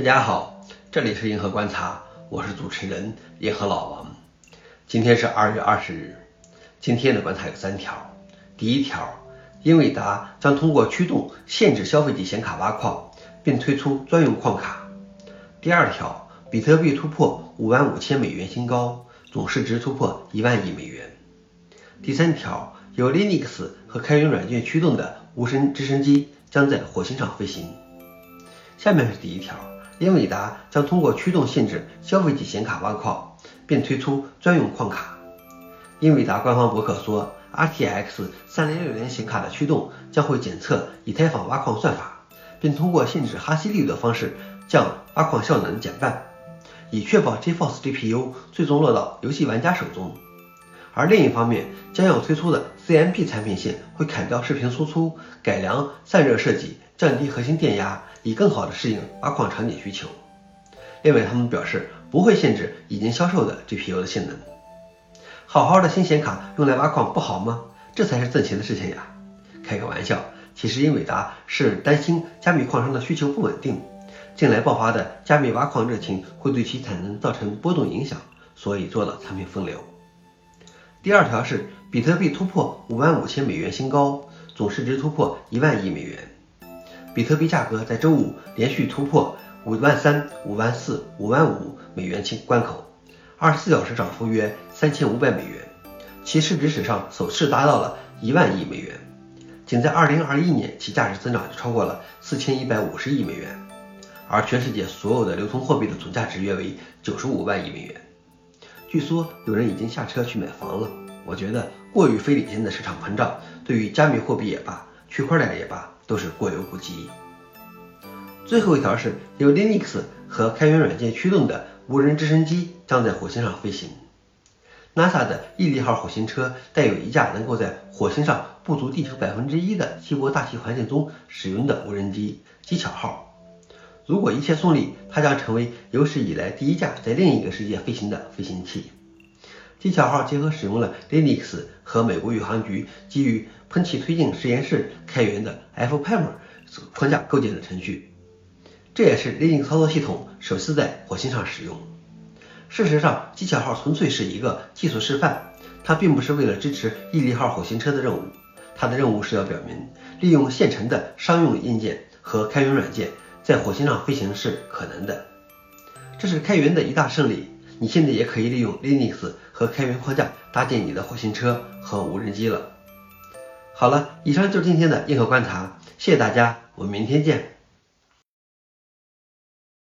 大家好，这里是银河观察，我是主持人银河老王。今天是二月二十日，今天的观察有三条。第一条，英伟达将通过驱动限制消费级显卡挖矿，并推出专用矿卡。第二条，比特币突破五万五千美元新高，总市值突破一万亿美元。第三条，由 Linux 和开源软件驱动的无人直升机将在火星上飞行。下面是第一条。英伟达将通过驱动限制消费级显卡挖矿，并推出专用矿卡。英伟达官方博客说，RTX 3060显卡的驱动将会检测以太坊挖矿算法，并通过限制哈希率的方式将挖矿效能减半，以确保 GeForce GPU 最终落到游戏玩家手中。而另一方面，将要推出的 CMP 产品线会砍掉视频输出，改良散热设计，降低核心电压。以更好的适应挖矿场景需求。另外，他们表示不会限制已经销售的 GPU 的性能。好好的新显卡用来挖矿不好吗？这才是挣钱的事情呀！开个玩笑，其实英伟达是担心加密矿商的需求不稳定，近来爆发的加密挖矿热情会对其产能造成波动影响，所以做了产品分流。第二条是比特币突破五万五千美元新高，总市值突破一万亿美元。比特币价格在周五连续突破五万三、五万四、五万五美元清关口，二十四小时涨幅约三千五百美元，其市值史上首次达到了一万亿美元。仅在二零二一年，其价值增长就超过了四千一百五十亿美元，而全世界所有的流通货币的总价值约为九十五万亿美元。据说有人已经下车去买房了。我觉得过于非理性的市场膨胀，对于加密货币也罢，区块链也罢。都是过犹不及。最后一条是由 Linux 和开源软件驱动的无人直升机将在火星上飞行。NASA 的毅力号火星车带有一架能够在火星上不足地球百分之一的稀薄大气环境中使用的无人机“机巧号”。如果一切顺利，它将成为有史以来第一架在另一个世界飞行的飞行器。机巧号结合使用了 Linux 和美国宇航局基于喷气推进实验室开源的 FPM 框架构建的程序，这也是 Linux 操作系统首次在火星上使用。事实上，机巧号纯粹是一个技术示范，它并不是为了支持毅力号火星车的任务，它的任务是要表明利用现成的商用硬件和开源软件在火星上飞行是可能的。这是开源的一大胜利。你现在也可以利用 Linux 和开源框架搭建你的火星车和无人机了。好了，以上就是今天的硬核观察，谢谢大家，我们明天见。